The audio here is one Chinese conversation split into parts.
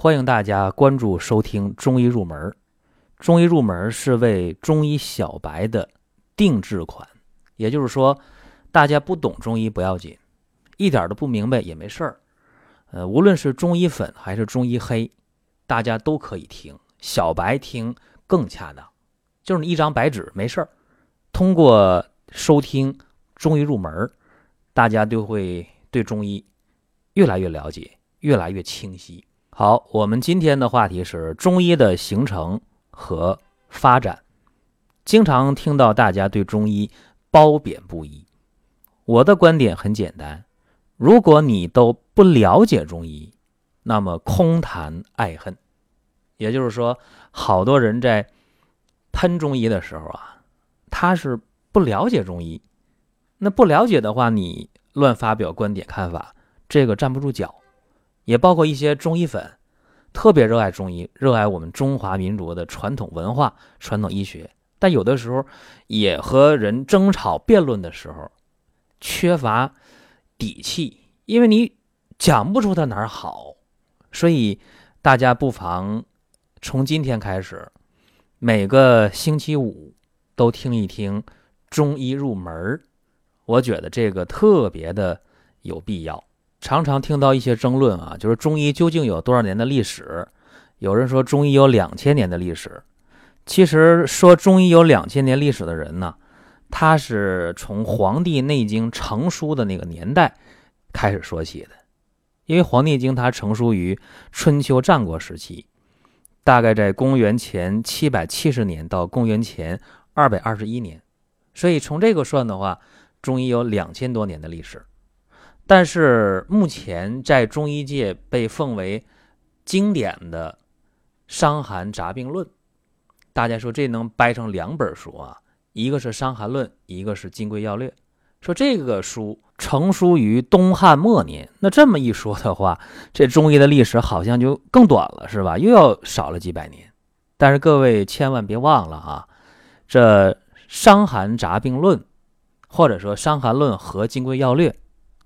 欢迎大家关注收听《中医入门》。中医入门是为中医小白的定制款，也就是说，大家不懂中医不要紧，一点都不明白也没事儿。呃，无论是中医粉还是中医黑，大家都可以听，小白听更恰当。就是一张白纸，没事儿。通过收听《中医入门》，大家都会对中医越来越了解，越来越清晰。好，我们今天的话题是中医的形成和发展。经常听到大家对中医褒贬不一，我的观点很简单：如果你都不了解中医，那么空谈爱恨。也就是说，好多人在喷中医的时候啊，他是不了解中医。那不了解的话，你乱发表观点看法，这个站不住脚。也包括一些中医粉，特别热爱中医，热爱我们中华民族的传统文化、传统医学，但有的时候也和人争吵辩论的时候，缺乏底气，因为你讲不出他哪儿好，所以大家不妨从今天开始，每个星期五都听一听中医入门我觉得这个特别的有必要。常常听到一些争论啊，就是中医究竟有多少年的历史？有人说中医有两千年的历史。其实说中医有两千年历史的人呢，他是从《黄帝内经》成书的那个年代开始说起的。因为《黄帝经》它成书于春秋战国时期，大概在公元前七百七十年到公元前二百二十一年，所以从这个算的话，中医有两千多年的历史。但是目前在中医界被奉为经典的《伤寒杂病论》，大家说这能掰成两本书啊？一个是《伤寒论》，一个是《金匮要略》。说这个书成书于东汉末年，那这么一说的话，这中医的历史好像就更短了，是吧？又要少了几百年。但是各位千万别忘了啊，这《伤寒杂病论》，或者说《伤寒论》和《金匮要略》。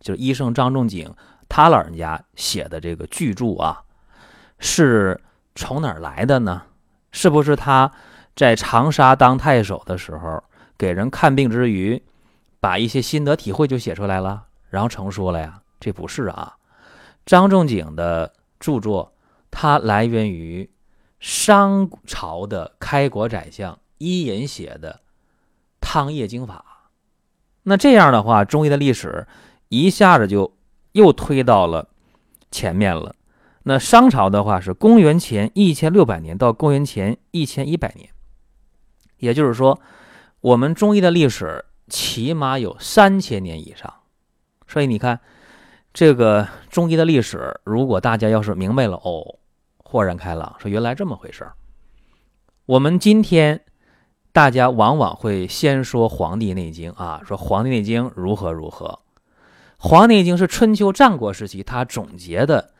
就是医圣张仲景他老人家写的这个巨著啊，是从哪儿来的呢？是不是他在长沙当太守的时候，给人看病之余，把一些心得体会就写出来了，然后成书了呀？这不是啊，张仲景的著作，它来源于商朝的开国宰相伊尹写的《汤液经法》。那这样的话，中医的历史。一下子就又推到了前面了。那商朝的话是公元前一千六百年到公元前一千一百年，也就是说，我们中医的历史起码有三千年以上。所以你看，这个中医的历史，如果大家要是明白了哦，豁然开朗，说原来这么回事儿。我们今天大家往往会先说《黄帝内经》啊，说《黄帝内经》如何如何。《黄帝内经》是春秋战国时期他总结的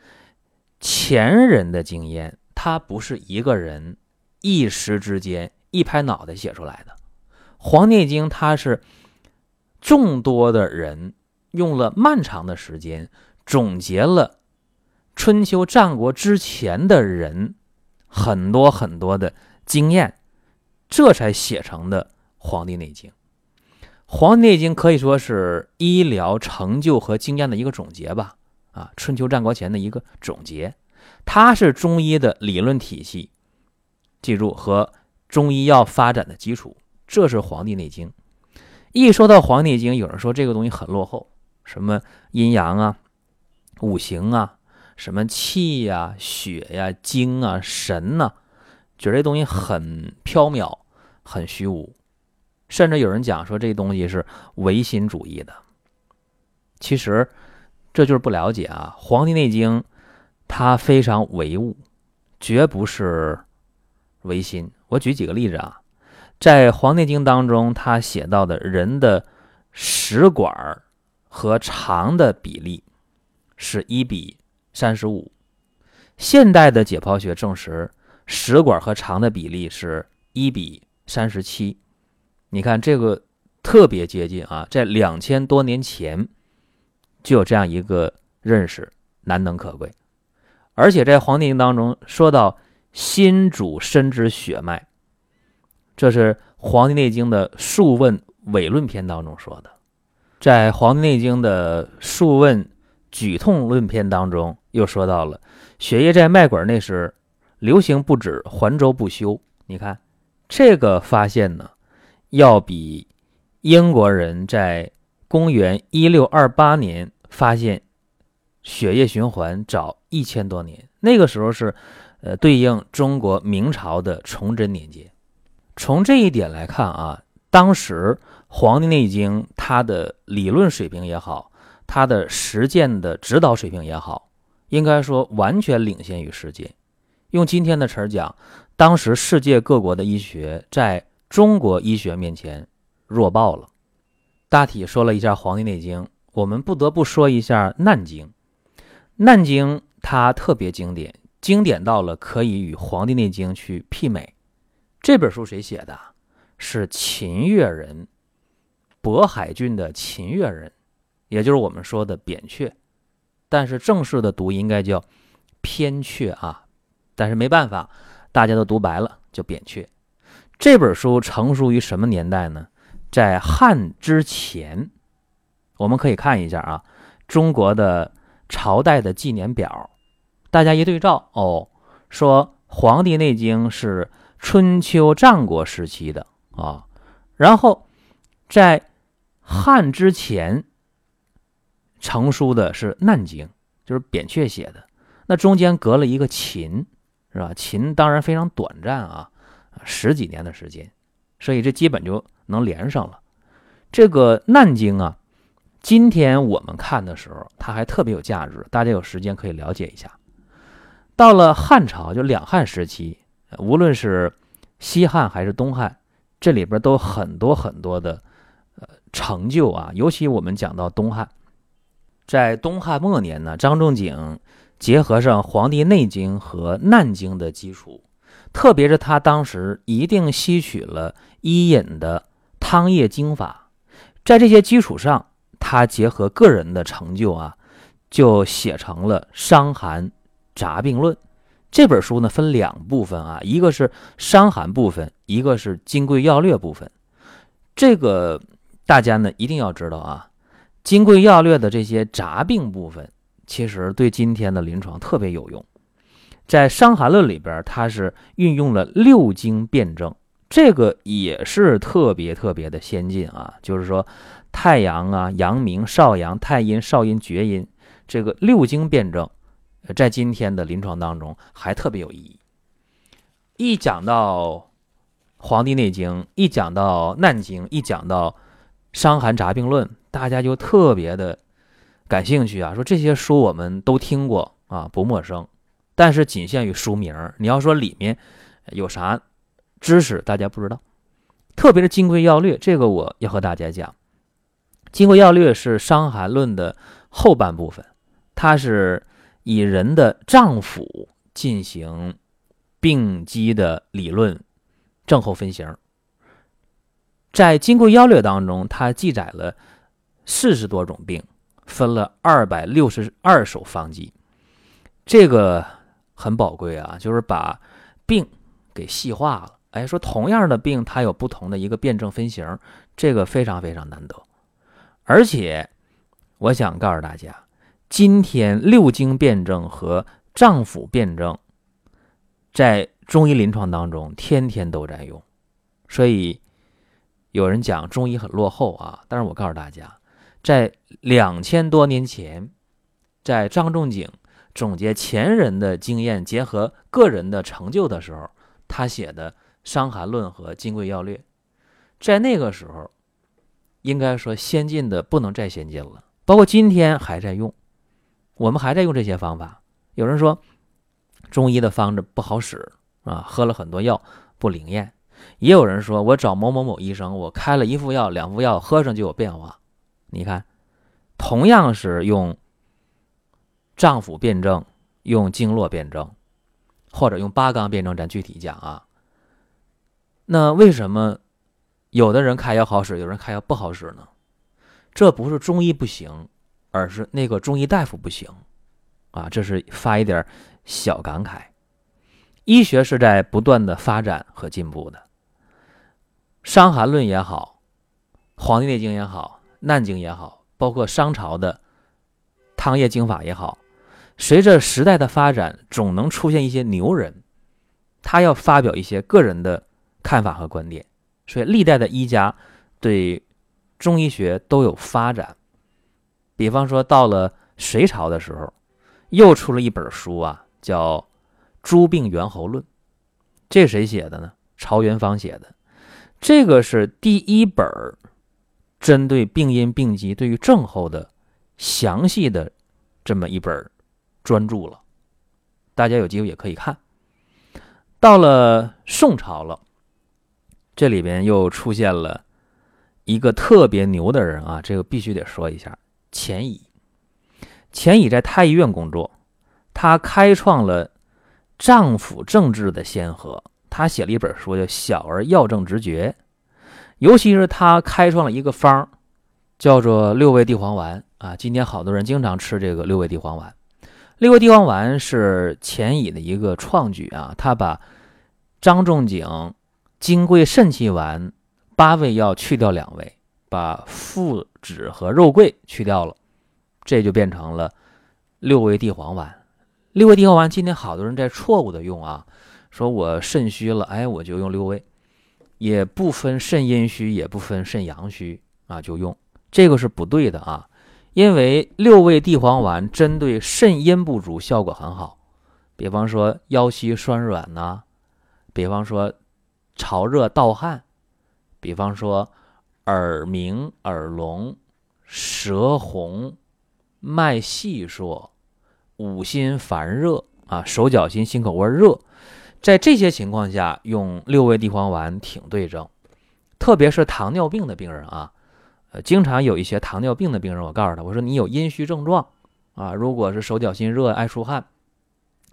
前人的经验，他不是一个人一时之间一拍脑袋写出来的。《黄帝内经》它是众多的人用了漫长的时间总结了春秋战国之前的人很多很多的经验，这才写成的《黄帝内经》。《黄帝内经》可以说是医疗成就和经验的一个总结吧，啊，春秋战国前的一个总结，它是中医的理论体系，记住和中医药发展的基础。这是《黄帝内经》。一说到《黄帝内经》，有人说这个东西很落后，什么阴阳啊、五行啊、什么气呀、血呀、精啊、神呐，觉得这东西很缥缈、很虚无。甚至有人讲说这东西是唯心主义的，其实这就是不了解啊。《黄帝内经》它非常唯物，绝不是唯心。我举几个例子啊，在《黄帝内经》当中，他写到的人的食管和肠的比例是一比三十五，现代的解剖学证实食管和肠的比例是一比三十七。你看这个特别接近啊，在两千多年前就有这样一个认识，难能可贵。而且在《黄帝内经》当中说到心主身之血脉，这是《黄帝内经》的《数问伪论篇》当中说的。在《黄帝内经》的《数问举痛论篇》当中又说到了血液在脉管内时流行不止，环周不休。你看这个发现呢，要比英国人在公元一六二八年发现血液循环早一千多年。那个时候是，呃，对应中国明朝的崇祯年间。从这一点来看啊，当时《黄帝内经》它的理论水平也好，它的实践的指导水平也好，应该说完全领先于世界。用今天的词儿讲，当时世界各国的医学在中国医学面前弱爆了。大体说了一下《黄帝内经》，我们不得不说一下《难经》。《难经》它特别经典，经典到了可以与《黄帝内经》去媲美。这本书谁写的？是秦越人，渤海郡的秦越人，也就是我们说的扁鹊，但是正式的读应该叫偏鹊啊。但是没办法，大家都读白了，就扁鹊。这本书成书于什么年代呢？在汉之前。我们可以看一下啊，中国的朝代的纪年表，大家一对照哦，说《黄帝内经》是春秋战国时期的啊，然后在汉之前成书的是《难经》，就是扁鹊写的，那中间隔了一个秦。是吧？秦当然非常短暂啊，十几年的时间，所以这基本就能连上了。这个《难经》啊，今天我们看的时候，它还特别有价值，大家有时间可以了解一下。到了汉朝，就两汉时期，无论是西汉还是东汉，这里边都很多很多的呃成就啊。尤其我们讲到东汉，在东汉末年呢，张仲景。结合上《黄帝内经》和《难经》的基础，特别是他当时一定吸取了伊尹的汤液经法，在这些基础上，他结合个人的成就啊，就写成了《伤寒杂病论》这本书呢。分两部分啊，一个是伤寒部分，一个是金匮要略部分。这个大家呢一定要知道啊，金匮要略的这些杂病部分。其实对今天的临床特别有用，在《伤寒论》里边，它是运用了六经辩证，这个也是特别特别的先进啊。就是说，太阳啊、阳明、少阳、太阴、少阴、厥阴，这个六经辩证，在今天的临床当中还特别有意义。一讲到《黄帝内经》，一讲到《难经》，一讲到《伤寒杂病论》，大家就特别的。感兴趣啊？说这些书我们都听过啊，不陌生，但是仅限于书名你要说里面有啥知识，大家不知道。特别是《金匮要略》，这个我要和大家讲，《金匮要略》是《伤寒论》的后半部分，它是以人的脏腑进行病机的理论症候分型。在《金匮要略》当中，它记载了四十多种病。分了二百六十二首方剂，这个很宝贵啊，就是把病给细化了。哎，说同样的病，它有不同的一个辩证分型，这个非常非常难得。而且，我想告诉大家，今天六经辩证和脏腑辩证在中医临床当中天天都在用，所以有人讲中医很落后啊，但是我告诉大家。在两千多年前，在张仲景总结前人的经验，结合个人的成就的时候，他写的《伤寒论》和《金匮要略》，在那个时候，应该说先进的不能再先进了。包括今天还在用，我们还在用这些方法。有人说中医的方子不好使啊，喝了很多药不灵验；也有人说我找某某某医生，我开了一副药、两副药，喝上就有变化。你看，同样是用脏腑辩证，用经络辩证，或者用八纲辩证，咱具体讲啊。那为什么有的人开药好使，有人开药不好使呢？这不是中医不行，而是那个中医大夫不行啊。这是发一点小感慨。医学是在不断的发展和进步的，《伤寒论》也好，《黄帝内经》也好，《难经》也好，包括商朝的汤液经法也好，随着时代的发展，总能出现一些牛人，他要发表一些个人的看法和观点。所以，历代的医家对中医学都有发展。比方说，到了隋朝的时候，又出了一本书啊，叫《诸病源候论》。这谁写的呢？曹元芳写的。这个是第一本针对病因病机、对于症候的详细的这么一本专著了。大家有机会也可以看。到了宋朝了，这里边又出现了一个特别牛的人啊，这个必须得说一下。钱乙，钱乙在太医院工作，他开创了脏腑政治的先河。他写了一本书叫《小儿药证直诀》，尤其是他开创了一个方叫做六味地黄丸啊。今天好多人经常吃这个六味地黄丸。六味地黄丸是钱乙的一个创举啊。他把张仲景金匮肾气丸八味药去掉两味。把附子和肉桂去掉了，这就变成了六味地黄丸。六味地黄丸今天好多人在错误的用啊，说我肾虚了，哎，我就用六味，也不分肾阴虚，也不分肾阳虚啊，就用这个是不对的啊。因为六味地黄丸针对肾阴不足效果很好，比方说腰膝酸软呐，比方说潮热盗汗，比方说。耳鸣、耳聋、舌红、脉细数、五心烦热啊，手脚心、心口窝热，在这些情况下用六味地黄丸挺对症，特别是糖尿病的病人啊，呃，经常有一些糖尿病的病人，我告诉他，我说你有阴虚症状啊，如果是手脚心热、爱出汗，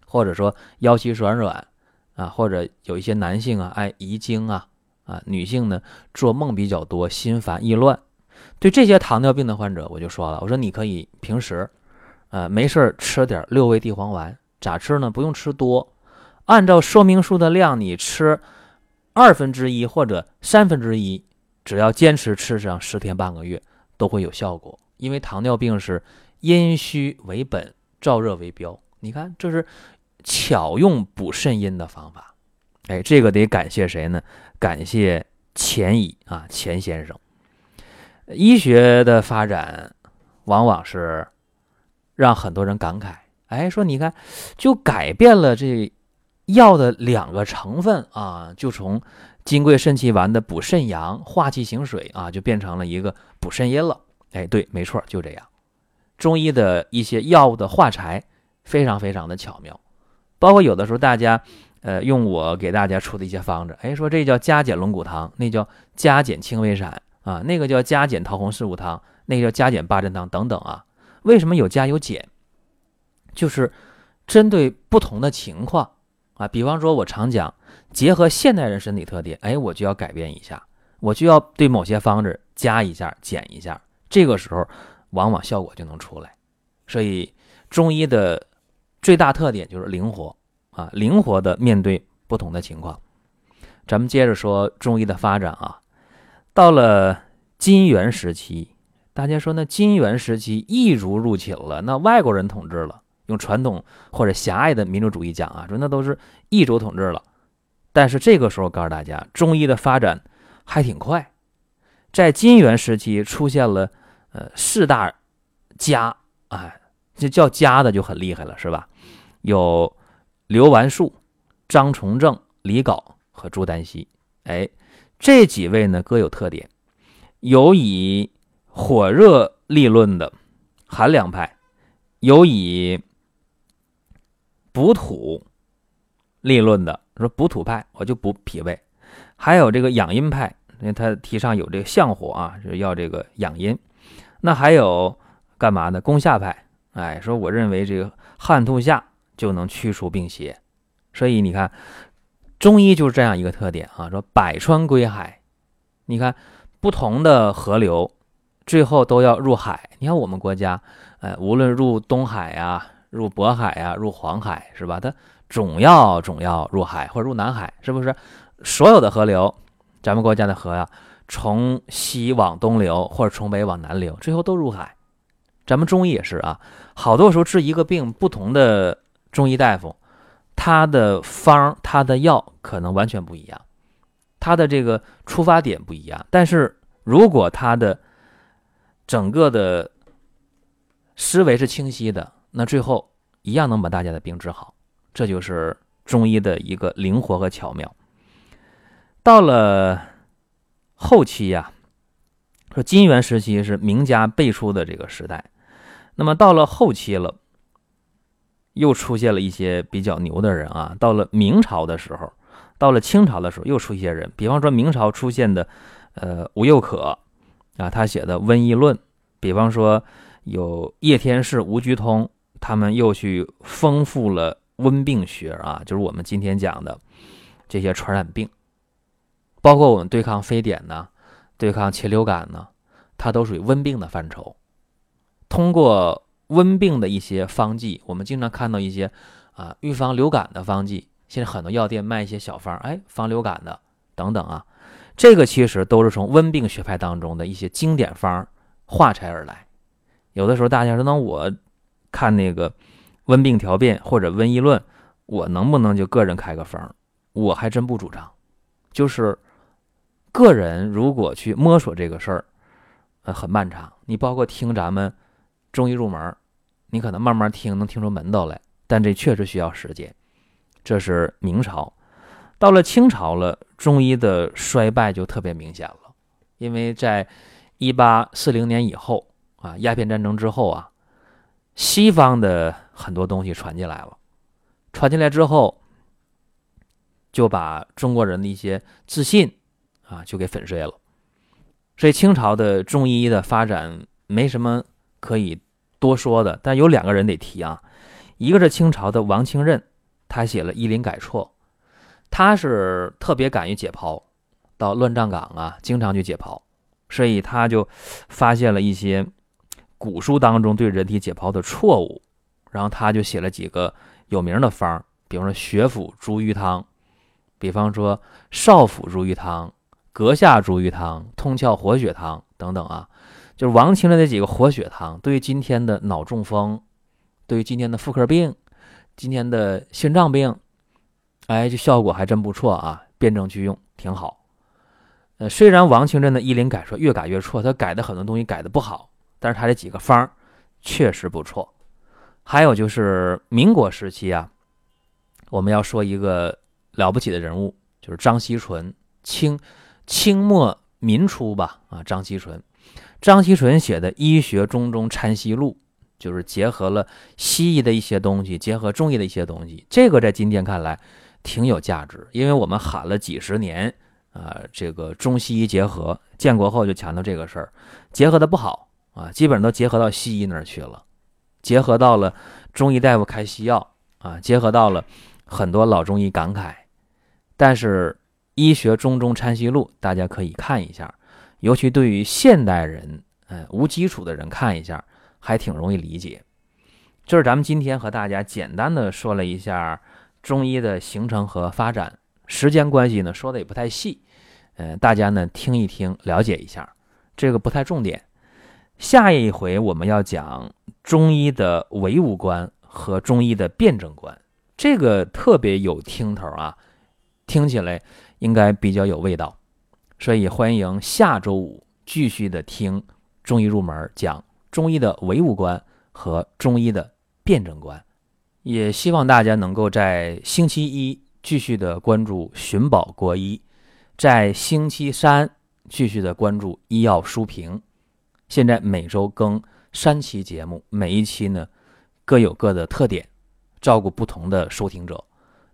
或者说腰膝酸软啊，或者有一些男性啊爱遗精啊。啊，女性呢做梦比较多，心烦意乱。对这些糖尿病的患者，我就说了，我说你可以平时，呃，没事吃点六味地黄丸，咋吃呢？不用吃多，按照说明书的量，你吃二分之一或者三分之一，只要坚持吃上十天半个月，都会有效果。因为糖尿病是阴虚为本，燥热为标。你看，这是巧用补肾阴的方法。哎，这个得感谢谁呢？感谢钱乙啊，钱先生。医学的发展往往是让很多人感慨，哎，说你看，就改变了这药的两个成分啊，就从金匮肾气丸的补肾阳、化气行水啊，就变成了一个补肾阴了。哎，对，没错，就这样。中医的一些药物的化裁非常非常的巧妙，包括有的时候大家。呃，用我给大家出的一些方子，哎，说这叫加减龙骨汤，那叫加减清胃散啊，那个叫加减桃红四物汤，那个叫加减八珍汤等等啊。为什么有加有减？就是针对不同的情况啊。比方说，我常讲，结合现代人身体特点，哎，我就要改变一下，我就要对某些方子加一下、减一下，这个时候往往效果就能出来。所以，中医的最大特点就是灵活。啊，灵活的面对不同的情况。咱们接着说中医的发展啊，到了金元时期，大家说那金元时期异族入侵了，那外国人统治了。用传统或者狭隘的民族主义讲啊，说那都是异族统治了。但是这个时候告诉大家，中医的发展还挺快。在金元时期出现了呃四大家，哎，这叫家的就很厉害了，是吧？有。刘完术、张崇正、李杲和朱丹溪，哎，这几位呢各有特点，有以火热立论的寒凉派，有以补土立论的说补土派，我就补脾胃，还有这个养阴派，因为他提倡有这个相火啊，是要这个养阴。那还有干嘛呢？攻下派，哎，说我认为这个汗吐下。就能驱除病邪，所以你看，中医就是这样一个特点啊。说百川归海，你看不同的河流，最后都要入海。你看我们国家，呃，无论入东海啊，入渤海呀，入黄海是吧？它总要总要入海或者入南海，是不是？所有的河流，咱们国家的河呀，从西往东流或者从北往南流，最后都入海。咱们中医也是啊，好多时候治一个病，不同的中医大夫，他的方他的药可能完全不一样，他的这个出发点不一样。但是如果他的整个的思维是清晰的，那最后一样能把大家的病治好。这就是中医的一个灵活和巧妙。到了后期呀，说金元时期是名家辈出的这个时代。那么到了后期了，又出现了一些比较牛的人啊。到了明朝的时候，到了清朝的时候，又出一些人。比方说明朝出现的，呃，吴又可啊，他写的《瘟疫论》；比方说有叶天士、吴鞠通，他们又去丰富了温病学啊，就是我们今天讲的这些传染病，包括我们对抗非典呢，对抗禽流感呢，它都属于温病的范畴。通过温病的一些方剂，我们经常看到一些啊预防流感的方剂。现在很多药店卖一些小方，哎，防流感的等等啊，这个其实都是从温病学派当中的一些经典方化裁而来。有的时候大家说，那我看那个温病调变或者瘟疫论，我能不能就个人开个方？我还真不主张。就是个人如果去摸索这个事儿，呃，很漫长。你包括听咱们。中医入门，你可能慢慢听能听出门道来，但这确实需要时间。这是明朝，到了清朝了，中医的衰败就特别明显了。因为在一八四零年以后啊，鸦片战争之后啊，西方的很多东西传进来了，传进来之后，就把中国人的一些自信啊就给粉碎了。所以清朝的中医的发展没什么。可以多说的，但有两个人得提啊，一个是清朝的王清任，他写了《医林改错》，他是特别敢于解剖，到乱葬岗啊，经常去解剖，所以他就发现了一些古书当中对人体解剖的错误，然后他就写了几个有名的方，比方说血府逐瘀汤，比方说少府逐瘀汤、阁下逐瘀汤、通窍活血汤等等啊。就是王清的那几个活血汤，对于今天的脑中风，对于今天的妇科病，今天的心脏病，哎，这效果还真不错啊，辩证去用挺好。呃，虽然王清镇的医林改说越改越错，他改的很多东西改的不好，但是他这几个方确实不错。还有就是民国时期啊，我们要说一个了不起的人物，就是张锡纯，清清末民初吧，啊，张锡纯。张锡纯写的《医学中中参西录》，就是结合了西医的一些东西，结合中医的一些东西。这个在今天看来挺有价值，因为我们喊了几十年啊，这个中西医结合。建国后就强调这个事儿，结合的不好啊，基本上都结合到西医那儿去了，结合到了中医大夫开西药啊，结合到了很多老中医感慨。但是《医学中中参西录》，大家可以看一下。尤其对于现代人，哎，无基础的人看一下，还挺容易理解。就是咱们今天和大家简单的说了一下中医的形成和发展，时间关系呢，说的也不太细，嗯，大家呢听一听，了解一下，这个不太重点。下一回我们要讲中医的唯物观和中医的辩证观，这个特别有听头啊，听起来应该比较有味道。所以欢迎下周五继续的听中医入门讲中医的唯物观和中医的辩证观，也希望大家能够在星期一继续的关注寻宝国医，在星期三继续的关注医药书评。现在每周更三期节目，每一期呢各有各的特点，照顾不同的收听者。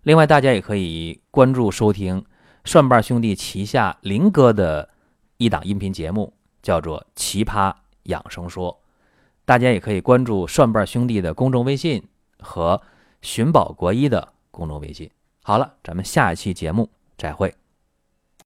另外，大家也可以关注收听。蒜瓣兄弟旗下林哥的一档音频节目叫做《奇葩养生说》，大家也可以关注蒜瓣兄弟的公众微信和寻宝国医的公众微信。好了，咱们下一期节目再会。